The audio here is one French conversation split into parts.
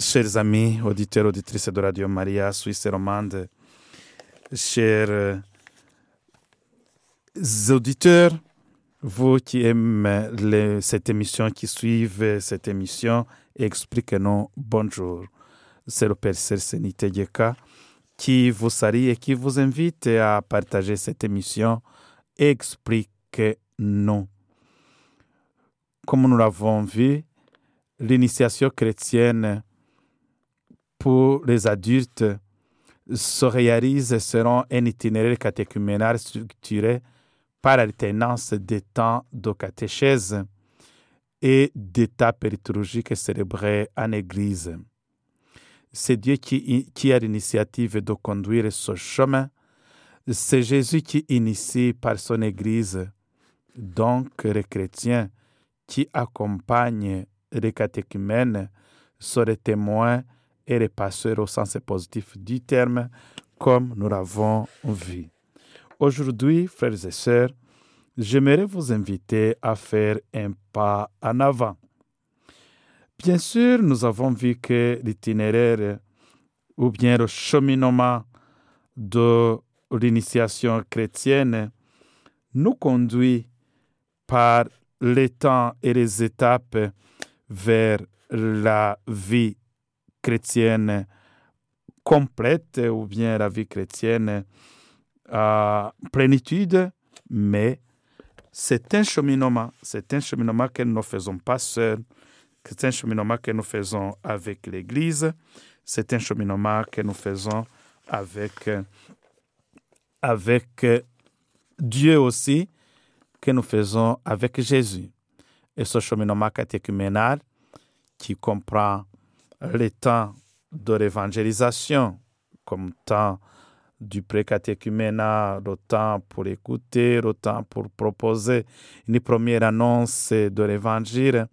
Chers amis, auditeurs, auditrices de Radio Maria, Suisse romande, chers euh, auditeurs, vous qui aimez cette émission, qui suivent cette émission, expliquez-nous bonjour. C'est le Père Serseni Tegeka qui vous salue et qui vous invite à partager cette émission. Expliquez-nous. Comme nous l'avons vu, l'initiation chrétienne pour les adultes se réalise selon un itinéraire catéchuménal structuré par l'alternance des temps de catéchèse et d'étapes liturgiques célébrées en Église. C'est Dieu qui, qui a l'initiative de conduire ce chemin. C'est Jésus qui initie par son Église. Donc, les chrétiens qui accompagnent les catéchumènes sont les témoins et les passeurs au sens positif du terme, comme nous l'avons vu. Aujourd'hui, frères et sœurs, j'aimerais vous inviter à faire un pas en avant. Bien sûr, nous avons vu que l'itinéraire ou bien le cheminement de l'initiation chrétienne nous conduit par les temps et les étapes vers la vie chrétienne complète ou bien la vie chrétienne à plénitude, mais c'est un cheminement, c'est un cheminement que nous ne faisons pas seuls, c'est un cheminement que nous faisons avec l'Église, c'est un cheminement que nous faisons avec, avec Dieu aussi, que nous faisons avec Jésus. Et ce cheminement catéchuménal qui comprend le temps de l'évangélisation, comme temps du pré-catéchuménat, le temps pour écouter, le temps pour proposer une première annonce de l'évangile,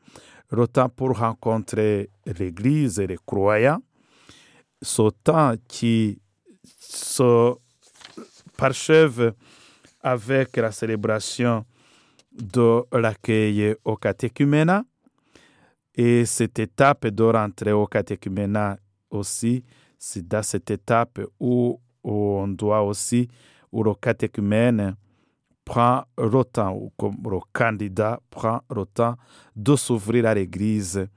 le temps pour rencontrer l'Église et les croyants, ce temps qui se parchève avec la célébration de l'accueil au catéchuménat. Et cette étape de rentrer au catéchuménat aussi, c'est dans cette étape où, où on doit aussi, où le catéchumène prend le temps, ou comme le candidat prend le temps de s'ouvrir à l'Église,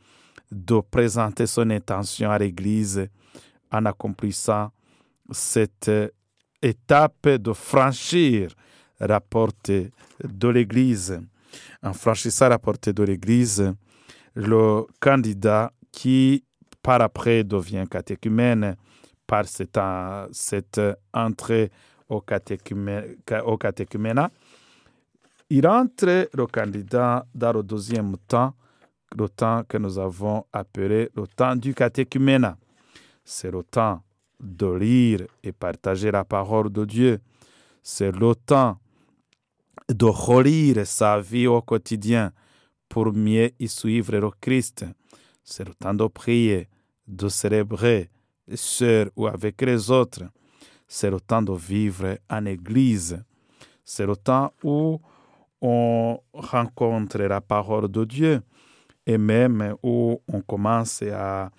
de présenter son intention à l'Église en accomplissant cette étape de franchir la porte de l'Église. En franchissant la porte de l'Église, le candidat qui par après devient catéchumène par cette, cette entrée au, au il entre le candidat dans le deuxième temps, le temps que nous avons appelé le temps du catéchuménat. C'est le temps de lire et partager la parole de Dieu. C'est le temps de relire sa vie au quotidien pour mieux y suivre le Christ. C'est le temps de prier, de célébrer, seul ou avec les autres. C'est le temps de vivre en Église. C'est le temps où on rencontre la parole de Dieu et même où on commence à,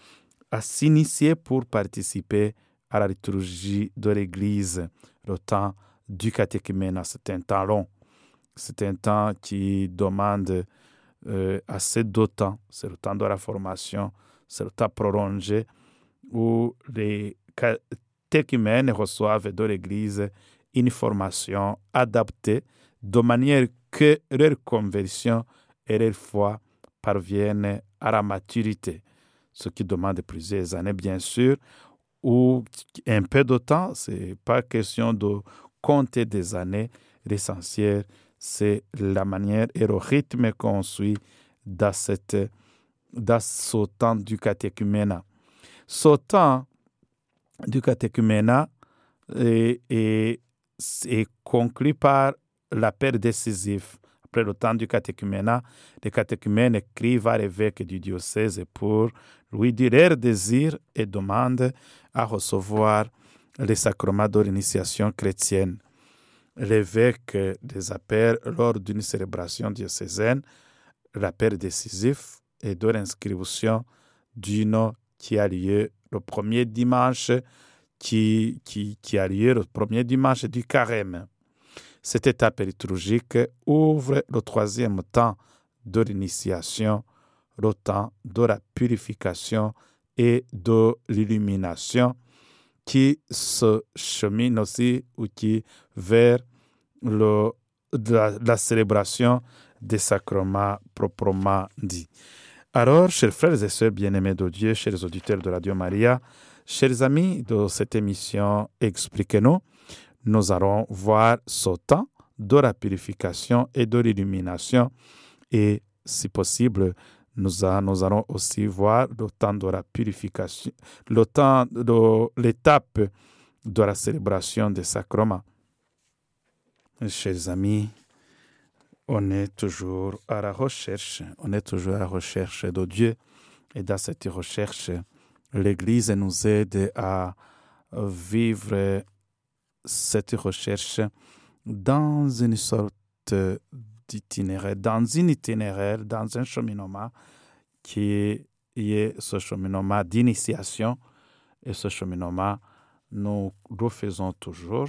s'initier pour participer à la liturgie de l'Église. Le temps du catéchuménat, c'est un temps long. C'est un temps qui demande euh, assez temps. C'est le temps de la formation, c'est le temps prolongé où les catéchumènes reçoivent de l'Église une formation adaptée de manière que leur conversion et leur foi parviennent à la maturité. Ce qui demande plusieurs années, bien sûr, ou un peu de temps. Ce n'est pas question de compter des années. L'essentiel, c'est la manière et le rythme qu'on suit dans, cette, dans ce temps du catéchuménat. Ce temps du catéchuménat est, conclu par l'appel décisif. Après le temps du catéchuménat, les catéchumènes écrivent à l'évêque du diocèse pour lui dire leur désir et demandent à recevoir les sacrements de l'initiation chrétienne l'évêque les appelle lors d'une célébration diocésaine, l'appel décisif est de l'inscription d'une qui a lieu le premier dimanche, qui, qui, qui a lieu le premier dimanche du carême. Cette étape liturgique ouvre le troisième temps de l'initiation, le temps de la purification et de l'illumination qui se chemine aussi ou qui vers le, la, célébration des sacrements proprement dit. Alors, chers frères et sœurs bien-aimés de Dieu, chers auditeurs de Radio Maria, chers amis de cette émission Expliquez-nous, nous allons voir ce temps de la purification et de l'illumination et, si possible, nous, allons aussi voir le temps de la purification, le temps de l'étape de la célébration des sacrements. Chers amis, on est toujours à la recherche, on est toujours à la recherche de Dieu. Et dans cette recherche, l'Église nous aide à vivre cette recherche dans une sorte d'itinéraire, dans un itinéraire, dans un cheminement qui est ce cheminement d'initiation. Et ce cheminement, nous le faisons toujours.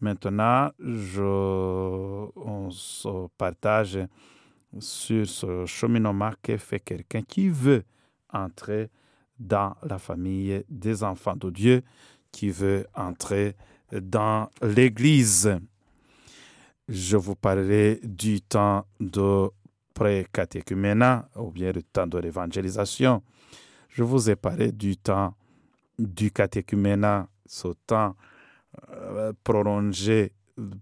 Maintenant, je, on se partage sur ce cheminement que fait quelqu'un qui veut entrer dans la famille des enfants de Dieu, qui veut entrer dans l'Église. Je vous parlerai du temps de pré-catéchuménat ou bien le temps de l'évangélisation. Je vous ai parlé du temps du catéchuménat, ce temps euh, prolongé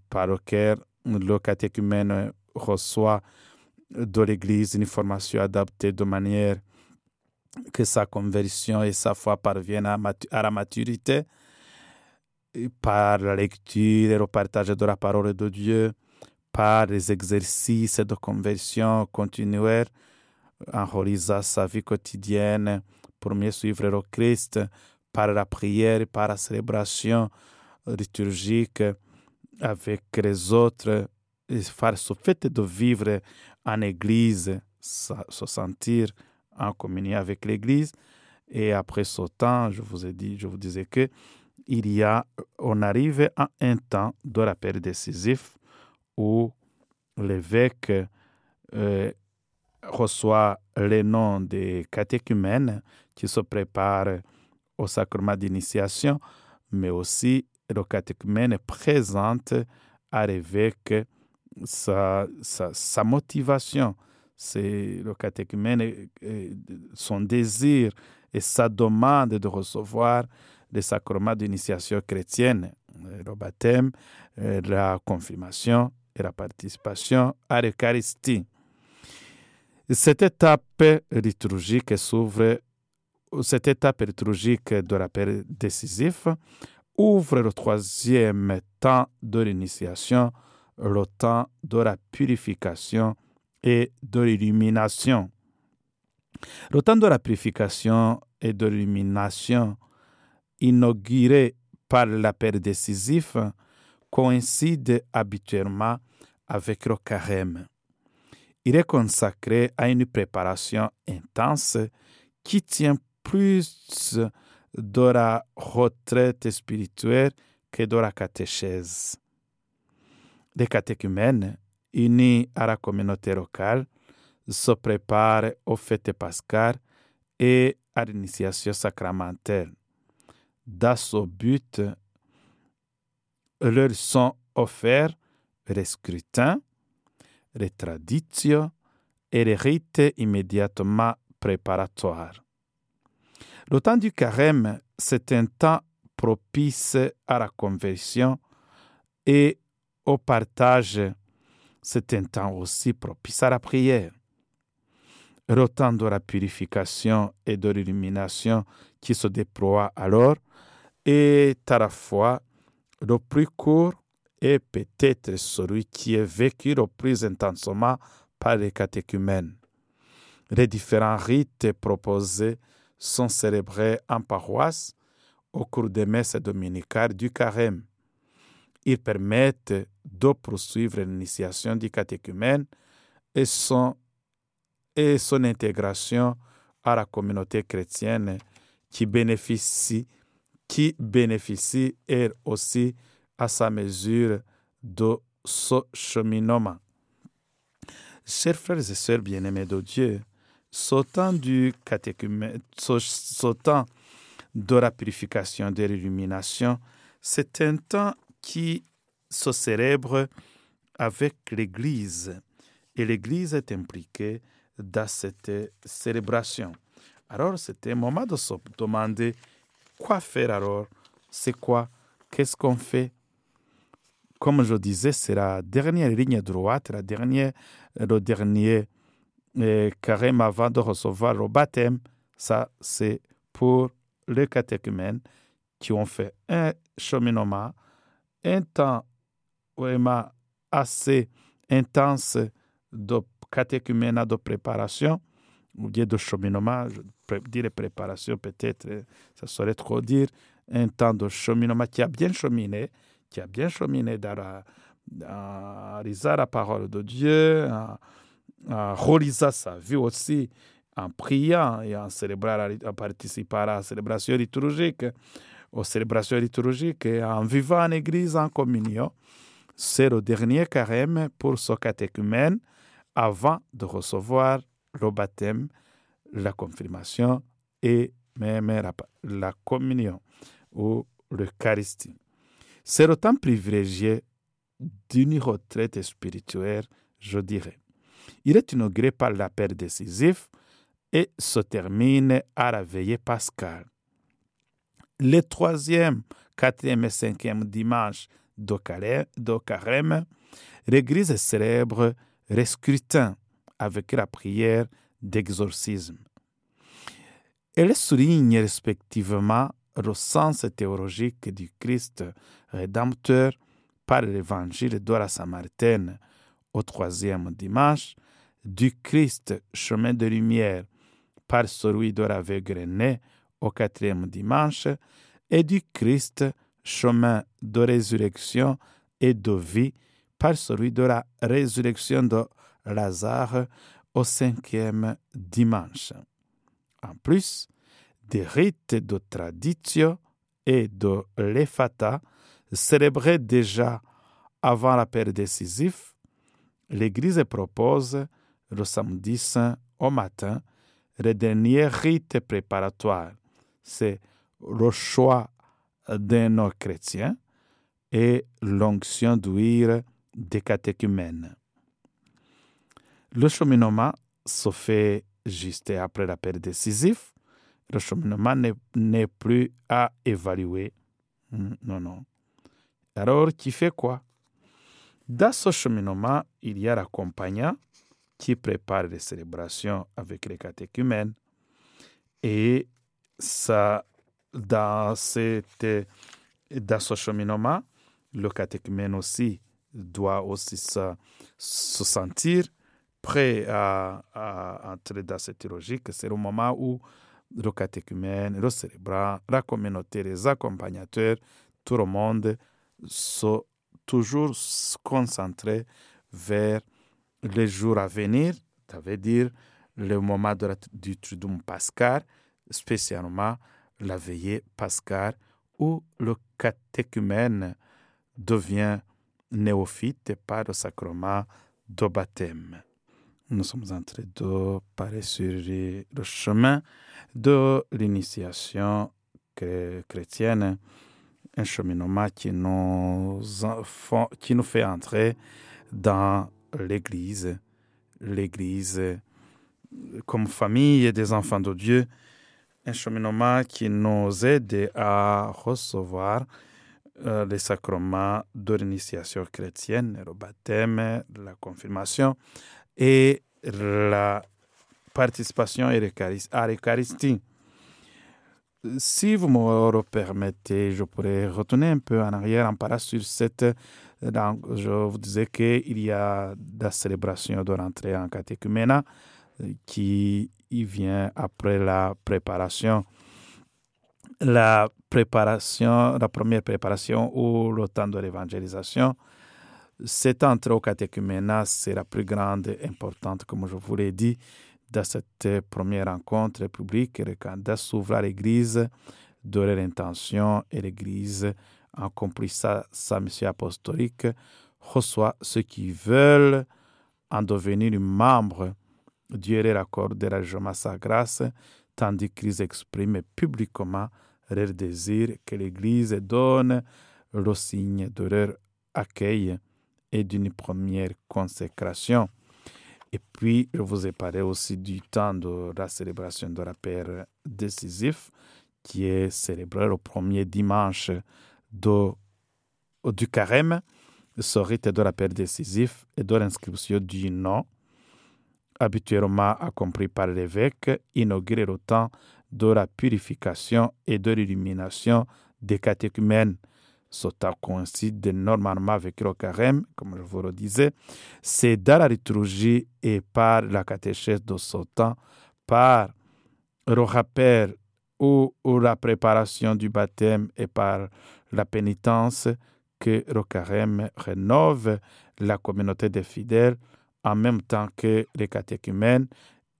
par lequel le catéchumène reçoit de l'Église une formation adaptée de manière que sa conversion et sa foi parviennent à la maturité par la lecture et le partage de la parole de Dieu, par les exercices de conversion continuelle en réalisant sa vie quotidienne pour mieux suivre le Christ, par la prière, par la célébration liturgique avec les autres, et faire ce fait de vivre en Église, se sentir en communion avec l'Église. Et après ce temps, je vous ai dit, je vous disais que il y a, on arrive à un temps de rappel décisif où l'évêque euh, reçoit les noms des catéchumènes qui se préparent au sacrement d'initiation, mais aussi le catéchumène présente à l'évêque sa, sa, sa, motivation, c'est le catéchumène, euh, son désir et sa demande de recevoir les sacrements d'initiation chrétienne, le baptême, la confirmation et la participation à l'Eucharistie. Cette étape liturgique s'ouvre, cette étape liturgique de l'appel décisif ouvre le troisième temps de l'initiation, le temps de la purification et de l'illumination. Le temps de la purification et de l'illumination, inauguré par l'appel décisif, coïncide habituellement avec le carême. Il est consacré à une préparation intense qui tient plus de la retraite spirituelle que de la catéchèse. Les catéchumènes, unis à la communauté locale, se préparent aux fêtes pascales et à l'initiation sacramentelle. Ce but, leur sont offerts les scrutins, les traditions et les rites immédiatement préparatoires. Le temps du carême, c'est un temps propice à la conversion et au partage. C'est un temps aussi propice à la prière. Temps de la purification et de l'illumination qui se déploie alors est à la fois le plus court est peut-être celui qui est vécu le plus intensément par les catéchumènes. Les différents rites proposés sont célébrés en paroisse au cours des messes dominicales du carême. Ils permettent de poursuivre l'initiation du catéchumène et son, et son intégration à la communauté chrétienne qui bénéficie, qui bénéficie elle aussi à sa mesure de ce cheminement. Chers frères et sœurs bien-aimés de Dieu, sautant du catéchumène, sautant de la purification de l'illumination, c'est un temps qui se célèbre avec l'Église. Et l'Église est impliquée dans cette célébration. Alors, c'était moment de se demander quoi faire alors, c'est quoi, qu'est-ce qu'on fait? Comme je disais, c'est la dernière ligne droite, la dernière, le dernier euh, carême avant de recevoir le baptême. Ça, c'est pour les catéchumènes qui ont fait un cheminement, un temps vraiment assez intense de catéchuménat de préparation, ou bien de cheminement, je dirais préparation peut-être, ça serait trop dire, un temps de cheminement qui a bien cheminé, qui a bien cheminé dans la, à la parole de Dieu, en, en sa vie aussi, en priant et en célébrant, en participant à la célébration liturgique, aux célébrations liturgiques et en vivant en église en communion. C'est le dernier carême pour ce catéchumène avant de recevoir le baptême, la confirmation et même la communion ou l'Eucharistie. C'est le temps privilégié d'une retraite spirituelle, je dirais. Il est inauguré par l'appel décisif et se termine à la veillée pascale. Le troisième, quatrième et cinquième dimanche de carême, l'Église célèbre le scrutin avec la prière d'exorcisme. Elle souligne respectivement le sens théologique du Christ rédempteur par l'évangile de la Samaritaine au troisième dimanche, du Christ chemin de lumière par celui de l'aveugle né au quatrième dimanche, et du Christ chemin de résurrection et de vie par celui de la résurrection de Lazare au cinquième dimanche. En plus des rites de tradition et de l'effata célébrés déjà avant la période décisive, l'Église propose le samedi saint au matin le dernier rite préparatoire. C'est le choix d'un chrétien et l'onction d'huile des catéchumènes. Le cheminement se fait juste après la période décisive. Le cheminement n'est plus à évaluer. Hmm, non, non. Alors, qui fait quoi? Dans ce cheminement, il y a l'accompagnant qui prépare les célébrations avec les catéchumènes. Et ça, dans, cette, dans ce cheminement, le catéchumène aussi doit aussi se, se sentir prêt à, entrer dans cette logique. C'est le moment où le catéchumène, le célébrant, la communauté, les accompagnateurs, tout le monde sont toujours concentrés vers les jours à venir, ça veut dire le moment du Triduum Pascal, spécialement la veillée pascale, où le catéchumène devient néophyte par le sacrement de baptême. Nous sommes en train de parler sur le chemin de l'initiation chrétienne, un cheminement qui nous, qui nous fait entrer dans l'Église, l'Église comme famille des enfants de Dieu, un cheminement qui nous aide à recevoir euh, les sacrements de l'initiation chrétienne, le baptême, la confirmation et la participation à l'Eucharistie. Si vous me le permettez, je pourrais retourner un peu en arrière en parlant sur cette je vous disais qu'il y a la célébration de l'entrée en catéchuménat euh, qui vient après la préparation. La préparation, la première préparation ou le temps de l'évangélisation, cette entrée au catéchuménat, c'est la plus grande et importante, comme je vous l'ai dit, Dans cette première rencontre publique, candidat s'ouvre l'Église de leur intention et l'Église, en compris sa, sa mission apostolique, reçoit ceux qui veulent en devenir membre. Dieu leur accorde largement sa grâce, tandis qu'ils expriment publiquement leur désir que l'Église donne le signe de leur accueil et d'une première consécration. Et puis, je vous ai parlé aussi du temps de la célébration de la paix décisif, qui est célébré le premier dimanche du carême. Ce rite de la paix décisif et de l'inscription du nom, habituellement accompli par l'évêque, inaugure le temps de la purification et de l'illumination des catéchumènes. Temps coïncide normalement avec le carême, comme je vous le disais. C'est dans la liturgie et par la catéchèse de temps, par le rappel ou, ou la préparation du baptême et par la pénitence que le carême rénove la communauté des fidèles en même temps que les catéchumènes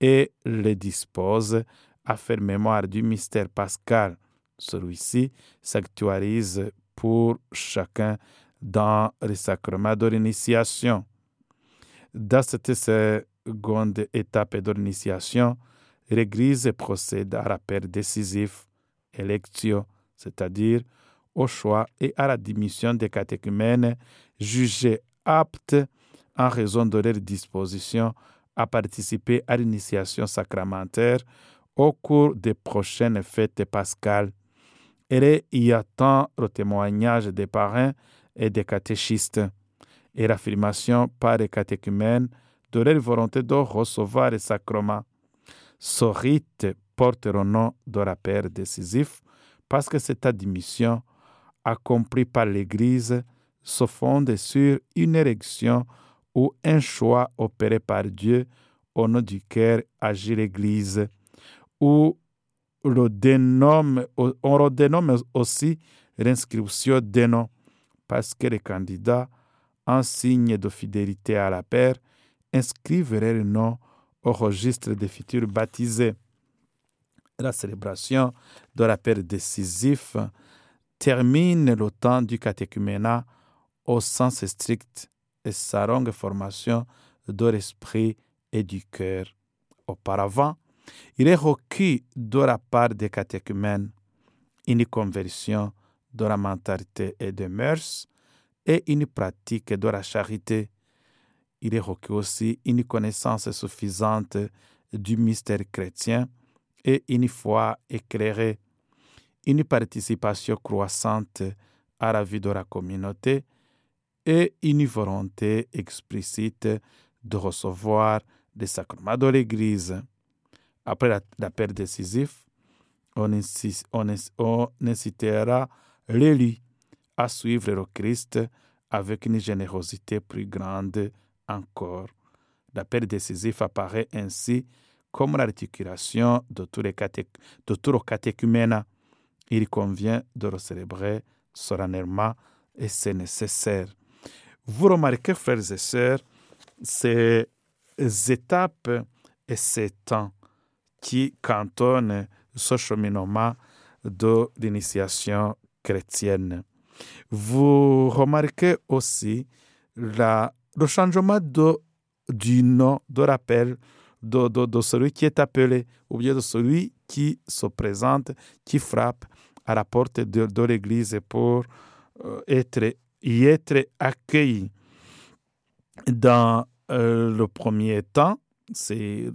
et les dispose à faire mémoire du mystère pascal. Celui-ci s'actualise pour chacun dans les sacrements de l'initiation. Dans cette seconde étape de l'initiation, l'Église procède à l'appel décisif, élection, c'est-à-dire au choix et à la démission des catéchumènes jugés aptes en raison de leur disposition à participer à l'initiation sacramentaire au cours des prochaines fêtes pascales. Elle y attend le témoignage des parrains et des catéchistes et l'affirmation par les catéchumènes de leur volonté de recevoir les sacrements. Ce rite porte le nom de la paix décisif parce que cette admission, accomplie par l'Église, se fonde sur une élection ou un choix opéré par Dieu au nom duquel agit l'Église ou le dénomme, on le dénomme aussi l'inscription des noms, parce que les candidats, en signe de fidélité à la paix, inscrivent leur nom au registre des futurs baptisés. La célébration de la paix décisif termine le temps du catéchuménat au sens strict et sa longue formation de l'esprit et du cœur. Auparavant, il est requis de la part des catéchumènes une conversion de la mentalité et des mœurs et une pratique de la charité. Il est requis aussi une connaissance suffisante du mystère chrétien et une foi éclairée, une participation croissante à la vie de la communauté et une volonté explicite de recevoir les sacrements de l'Église. Après la, la décisive, on, incitera l'élu à suivre le Christ avec une générosité plus grande encore. La paix décisive apparaît ainsi comme l'articulation de tous les caté, de tout le catéchumène. Il convient de le célébrer solennellement et c'est nécessaire. Vous remarquez, frères et sœurs, ces étapes et ces temps qui cantonne ce cheminement de l'initiation chrétienne. Vous remarquez aussi le changement du nom, de rappel de, celui qui est appelé, ou bien de celui qui se présente, qui frappe à la porte de, de l'Église pour euh, être, y être accueilli. Dans euh, le premier temps, c'est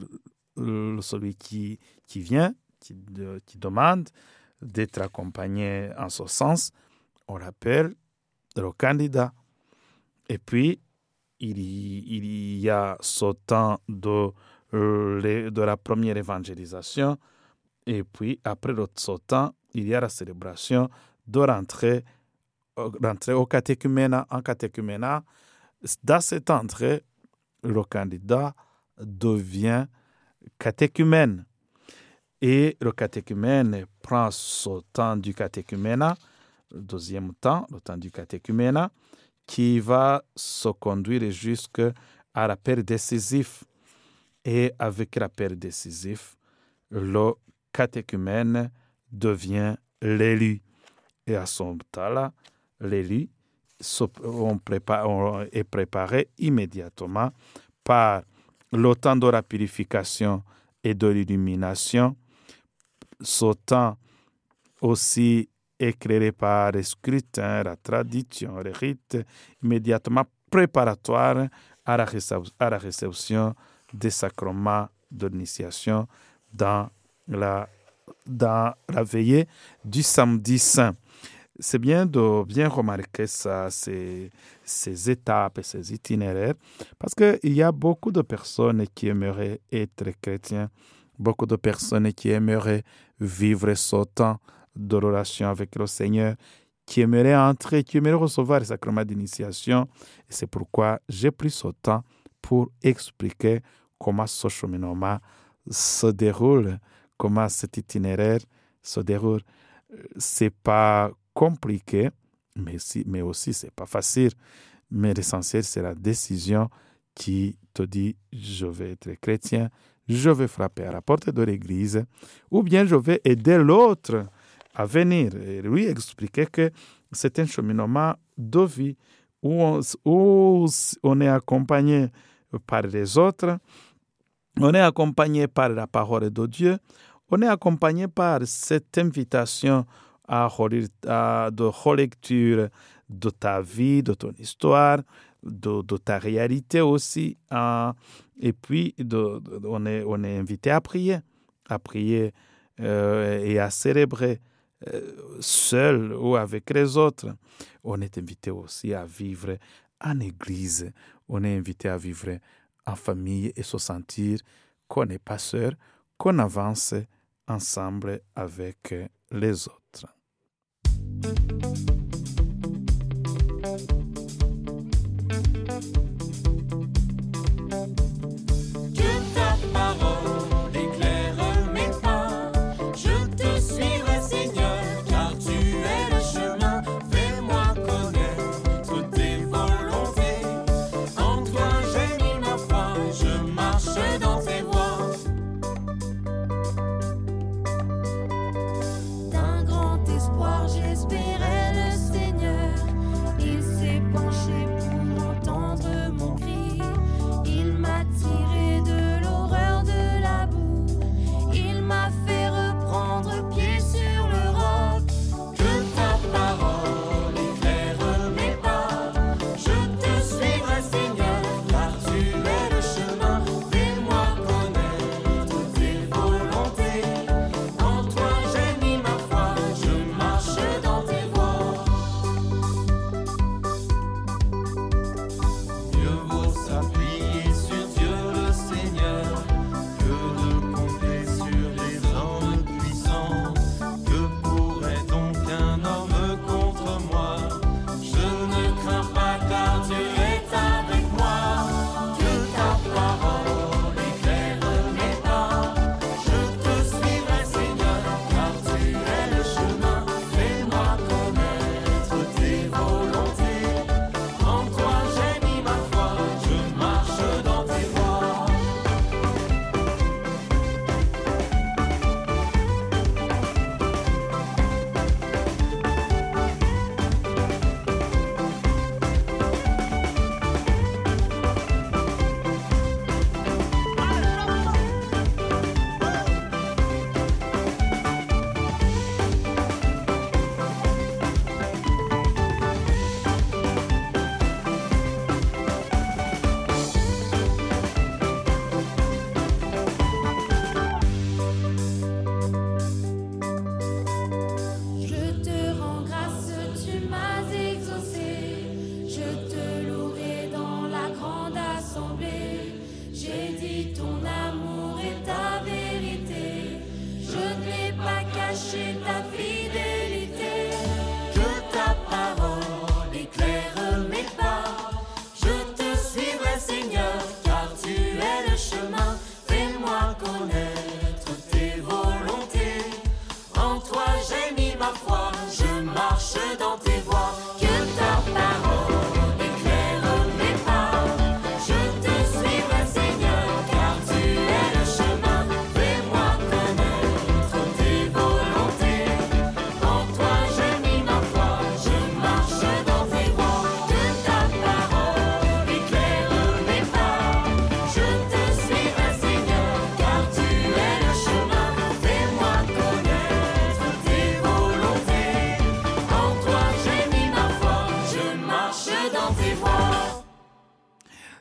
celui qui, qui vient, qui, de, qui demande d'être accompagné en ce sens, on l'appelle le candidat. Et puis, il, il y a ce temps de, de la première évangélisation. Et puis, après ce temps, il y a la célébration de rentrer, rentrer au catéchuménat. En catéchuménat, dans cette entrée, le candidat devient catéchumène. Et le catéchumène prend ce temps du catéchuménat, le deuxième temps, le temps du catéchuménat, qui va se conduire jusqu'à l'appel décisif. Et avec l'appel décisif, le catéchumène devient l'élu. Et à ce moment-là, l'élu est préparé immédiatement par le temps de la purification et de l'illumination, ce temps aussi éclairé par les scrutins, la tradition, les rites, immédiatement préparatoire à la, réception des sacrements de l'initiation dans la, dans la veillée du samedi saint. C'est bien de bien remarquer ça, ces, ces étapes et ces itinéraires, parce qu'il y a beaucoup de personnes qui aimeraient être chrétiens, beaucoup de personnes qui aimeraient vivre ce temps de relation avec le Seigneur, qui aimeraient entrer, qui aimeraient recevoir le sacrement d'initiation. C'est pourquoi j'ai pris ce temps pour expliquer comment ce cheminement se déroule, comment cet itinéraire se déroule. C'est pas compliqué, mais, si, mais aussi c'est pas facile. Mais l'essentiel, c'est la décision qui te dit je vais être chrétien, je vais frapper à la porte de l'église, ou bien je vais aider l'autre à venir. Et lui expliquer que c'est un cheminement de vie où où on est accompagné par les autres, on est accompagné par la parole de Dieu, on est accompagné par cette invitation à, de relecture de ta vie, de ton histoire, de, ta réalité aussi. Hein. et puis, de, on, est, on est invité à prier, à prier euh, et à célébrer euh, seul ou avec les autres. On est invité aussi à vivre en église. On est invité à vivre en famille et se sentir qu'on n'est pas seul, qu'on avance ensemble avec les autres. Thank you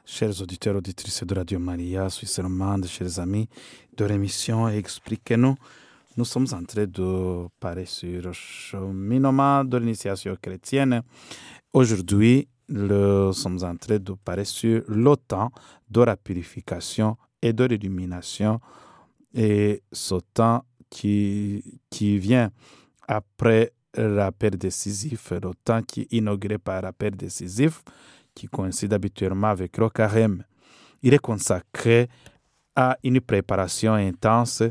chers auditeurs, auditrices de Radio Maria, Suisse romande, chers amis de l'émission Expliquez-nous. Nous sommes en train de parler sur le cheminement de l'initiation chrétienne. Aujourd'hui, nous sommes en train de parler sur temps de la purification et de l'illumination et ce temps qui, vient après l'appel décisif, temps qui est inauguré par l'appel décisif, qui coïncide habituellement avec le carême. Il est consacré à une préparation intense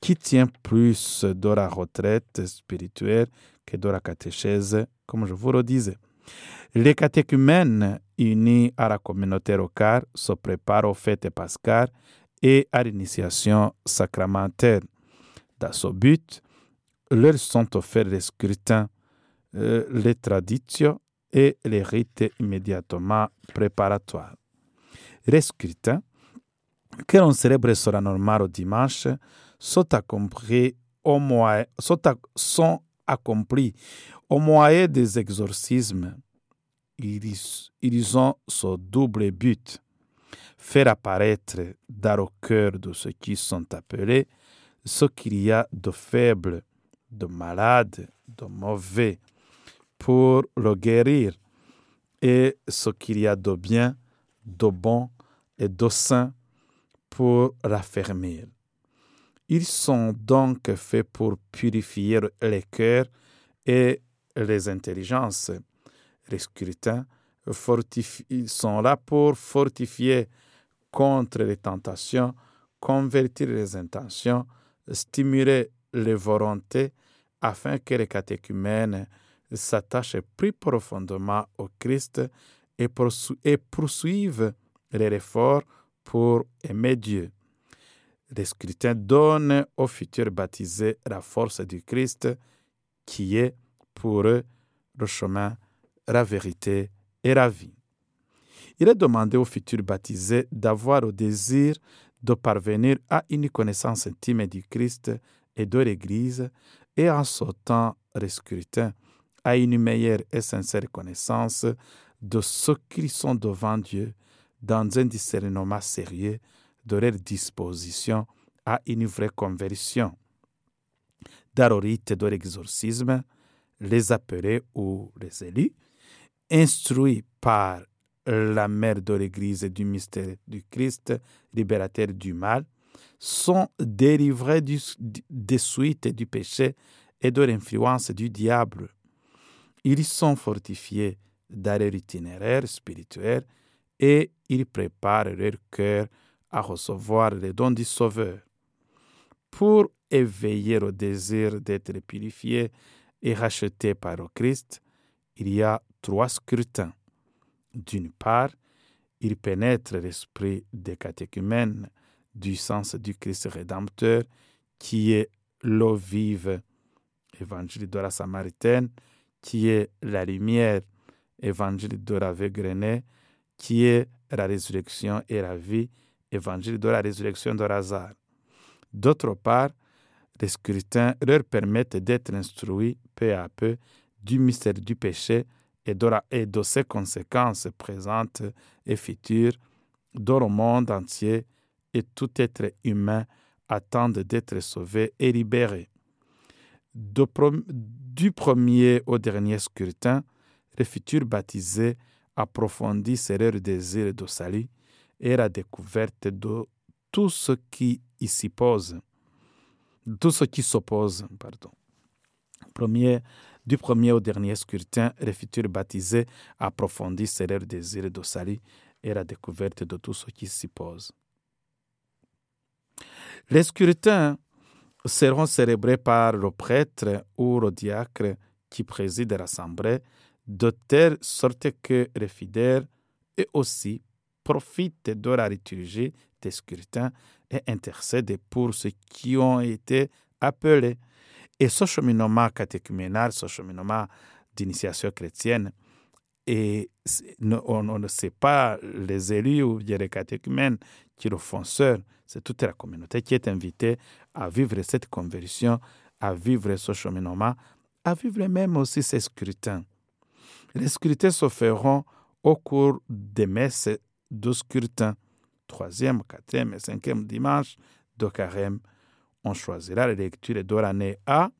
qui tient plus de la retraite spirituelle que de la catéchèse, comme je vous le disais. Les catéchumènes unis à la communauté locale se préparent aux fêtes pascales et à l'initiation sacramentelle. Dans ce but, leur sont offerts les scrutins, euh, les traditions et les rites immédiatement préparatoires. Les scrutins, que l'on célèbre solennellement au dimanche, sont accomplis au moyen, au moyen des exorcismes. Ils, ils ont ce double but faire apparaître dans le cœur de ceux qui sont appelés ce qu'il y a de faible, de malade, de mauvais, pour le guérir, et ce qu'il y a de bien, de bon et de saint pour raffermir. Ils sont donc faits pour purifier les cœurs et les intelligences. Les scrutins sont là pour fortifier contre les tentations, convertir les intentions, stimuler les volontés afin que les catéchumènes s'attachent plus profondément au Christ et, poursuivent les efforts pour aimer Dieu. Les scrutins donnent aux futurs baptisés la force du Christ qui est pour eux le chemin, la vérité et la vie. Il est demandé aux futurs baptisés d'avoir le désir de parvenir à une connaissance intime du Christ et de l'Église et en sautant les scrutins à une meilleure et sincère connaissance de ce qu'ils sont devant Dieu dans un discernement sérieux de leur disposition à une vraie conversion. Dans de l'exorcisme, les appelés ou les élus, instruits par la mère de l'Église du mystère du Christ, libérateur du mal, sont délivrés des suites du péché et de l'influence du diable. Ils sont fortifiés dans leur itinéraire spirituel et ils préparent leur cœur à recevoir les dons du Sauveur. Pour éveiller au désir d'être purifié et racheté par le Christ, il y a trois scrutins. D'une part, il pénètre l'esprit des catéchumènes du sens du Christ rédempteur, qui est l'eau vive, évangile de la Samaritaine, qui est la lumière, évangile de la né, qui est la résurrection et la vie, évangile de la résurrection de Lazare. D'autre part, les scrutins leur permettent d'être instruits peu à peu du mystère du péché et de, ses conséquences présentes et futures dans le monde entier et tout être humain attendent d'être sauvé et libéré. Du premier au dernier scrutin, les futurs baptisés approfondissent leur désir de salut et la découverte de tout ce qui s'y pose, tout ce qui s'oppose, pardon. Premier, du premier au dernier scrutin, les futurs baptisés approfondissent leur désir de salut et la découverte de tout ce qui s'y pose. Les scrutins seront célébrés par le prêtre ou le diacre qui préside l'assemblée, de telle sorte que les fidèles et aussi profitent de la liturgie des scrutins et intercèdent pour ceux qui ont été appelés. Et ce cheminement catéchuménal, ce cheminement d'initiation chrétienne, et on, ne sait pas les élus ou les catéchumènes qui seuls, c'est toute la communauté qui est invitée à vivre cette conversion, à vivre ce cheminement, à vivre même aussi ces scrutins. Les scrutins se feront au cours des messes de scrutin. Troisième, quatrième et cinquième dimanche de carême, on choisira les lectures de l'année A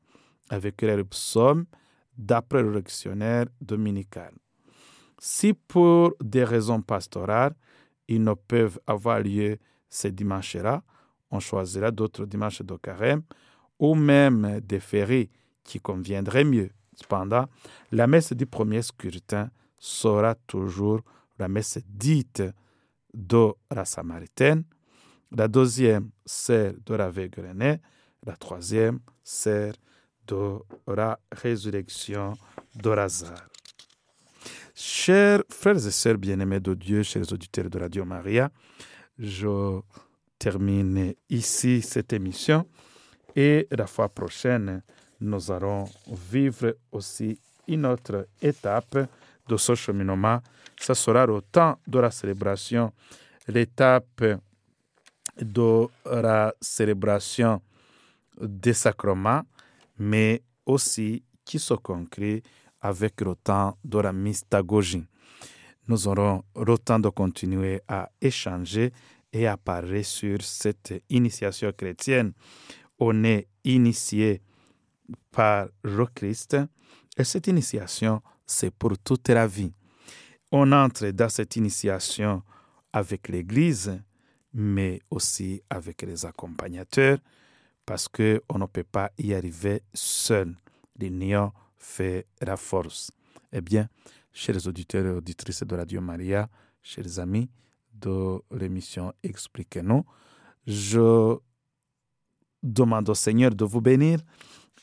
avec les psaumes d'après le lectionnaire dominical. Si pour des raisons pastorales, ils ne peuvent avoir lieu ces dimanches-là, on choisira d'autres dimanches de carême ou même des fériés qui conviendraient mieux. Cependant, la messe du premier scrutin sera toujours la messe dite de la Samaritaine, la deuxième, celle de la Végrenée, la troisième, celle de la résurrection de Lazare. Chers frères et sœurs bien-aimés de Dieu, chers auditeurs de Radio Maria, je termine ici cette émission et la fois prochaine, nous allons vivre aussi une autre étape de ce cheminement. Ce sera le temps de la célébration, l'étape de la célébration des sacrements, mais aussi qui se conclut avec le temps de la mystagogie. Nous aurons le temps de continuer à échanger et à parler sur cette initiation chrétienne. On est initié par le Christ et cette initiation, c'est pour toute la vie. On entre dans cette initiation avec l'Église, mais aussi avec les accompagnateurs, parce qu'on ne peut pas y arriver seul. L'union fait la force. Eh bien, chers auditeurs et auditrices de Radio Maria, chers amis de l'émission Expliquez-nous, je demande au Seigneur de vous bénir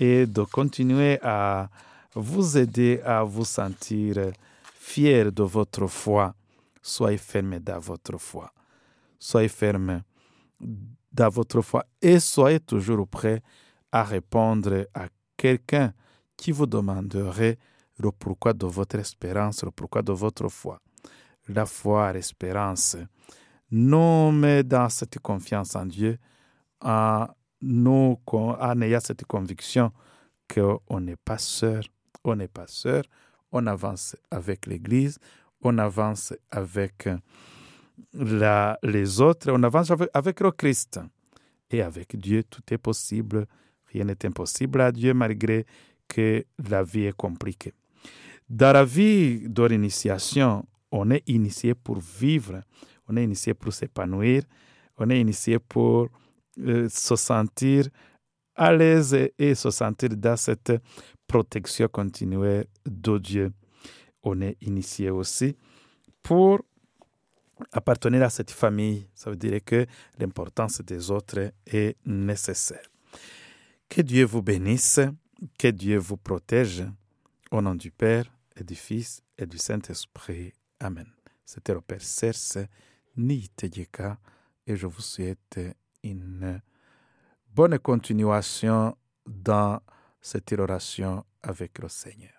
et de continuer à vous aider à vous sentir fier de votre foi. Soyez ferme dans votre foi. Soyez ferme dans votre foi et soyez toujours prêt à répondre à quelqu'un qui vous demanderait le pourquoi de votre espérance, le pourquoi de votre foi. La foi, l'espérance, nous met dans cette confiance en Dieu, en, nous, en ayant cette conviction qu'on n'est pas seul, on n'est pas seul, on avance avec l'Église, on avance avec les autres, on avance avec le Christ. Et avec Dieu, tout est possible. Rien n'est impossible à Dieu malgré que la vie est compliquée. Dans la vie de l'initiation, on est initié pour vivre, on est initié pour s'épanouir, on est initié pour euh, se sentir à l'aise et se sentir dans cette protection continue de Dieu. On est initié aussi pour appartenir à cette famille. Ça veut dire que l'importance des autres est nécessaire. Que Dieu vous bénisse, que Dieu vous protège. Au nom du Père et du Fils et du Saint-Esprit. Amen. C'était le Père Serse Nitejeka et je vous souhaite une bonne continuation dans cette relation avec le Seigneur.